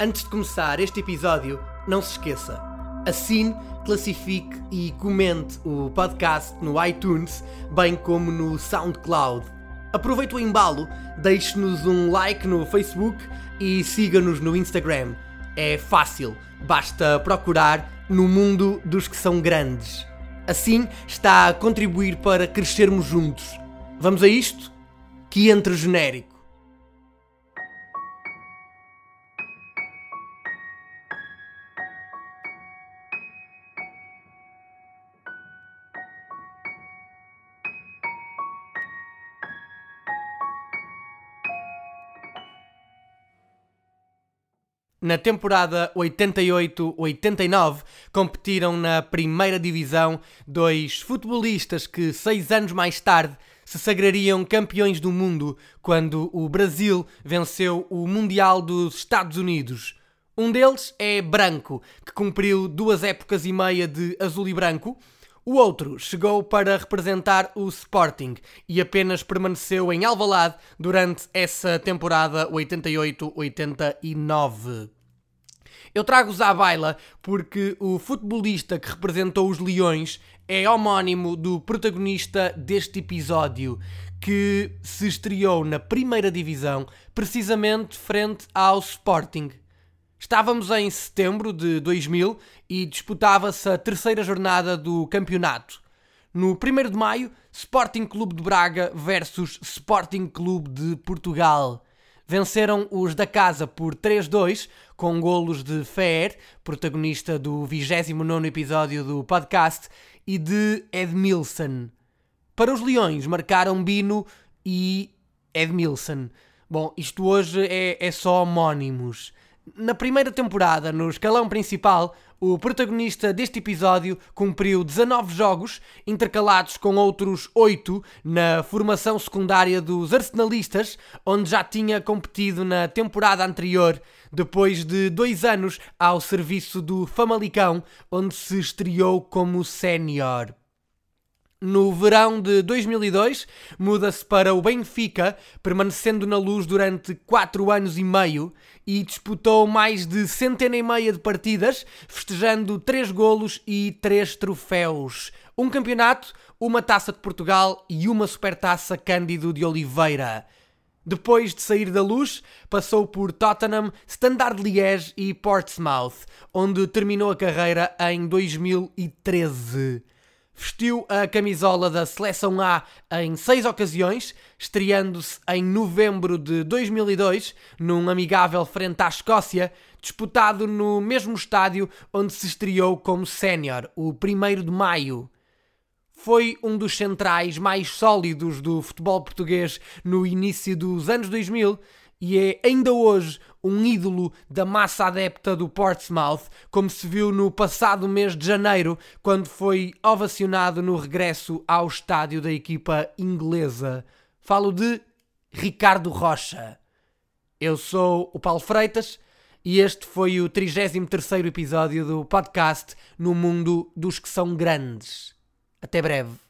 Antes de começar este episódio, não se esqueça. Assine, classifique e comente o podcast no iTunes, bem como no SoundCloud. Aproveite o embalo, deixe-nos um like no Facebook e siga-nos no Instagram. É fácil, basta procurar no mundo dos que são grandes. Assim está a contribuir para crescermos juntos. Vamos a isto? Que entre genérico. Na temporada 88-89 competiram na primeira divisão dois futebolistas que seis anos mais tarde se sagrariam campeões do mundo quando o Brasil venceu o Mundial dos Estados Unidos. Um deles é Branco, que cumpriu duas épocas e meia de azul e branco. O outro chegou para representar o Sporting e apenas permaneceu em Alvalade durante essa temporada 88-89. Eu trago-os à baila porque o futebolista que representou os Leões é homónimo do protagonista deste episódio, que se estreou na primeira divisão, precisamente frente ao Sporting. Estávamos em setembro de 2000 e disputava-se a terceira jornada do campeonato. No 1 de maio, Sporting Clube de Braga versus Sporting Clube de Portugal. Venceram os da casa por 3-2, com golos de Fer, protagonista do 29 episódio do podcast, e de Edmilson. Para os Leões, marcaram Bino e Edmilson. Bom, isto hoje é, é só homónimos. Na primeira temporada, no escalão principal, o protagonista deste episódio cumpriu 19 jogos, intercalados com outros 8 na formação secundária dos Arsenalistas, onde já tinha competido na temporada anterior, depois de dois anos ao serviço do Famalicão, onde se estreou como sénior. No verão de 2002, muda-se para o Benfica, permanecendo na luz durante 4 anos e meio e disputou mais de centena e meia de partidas, festejando 3 golos e 3 troféus. Um campeonato, uma taça de Portugal e uma supertaça Cândido de Oliveira. Depois de sair da luz, passou por Tottenham, Standard Liège e Portsmouth, onde terminou a carreira em 2013. Vestiu a camisola da Seleção A em seis ocasiões, estreando-se em novembro de 2002 num amigável frente à Escócia, disputado no mesmo estádio onde se estreou como sénior, o 1 de maio. Foi um dos centrais mais sólidos do futebol português no início dos anos 2000 e é ainda hoje um ídolo da massa adepta do Portsmouth, como se viu no passado mês de janeiro, quando foi ovacionado no regresso ao estádio da equipa inglesa. Falo de Ricardo Rocha. Eu sou o Paulo Freitas e este foi o 33º episódio do podcast No Mundo dos que são grandes. Até breve.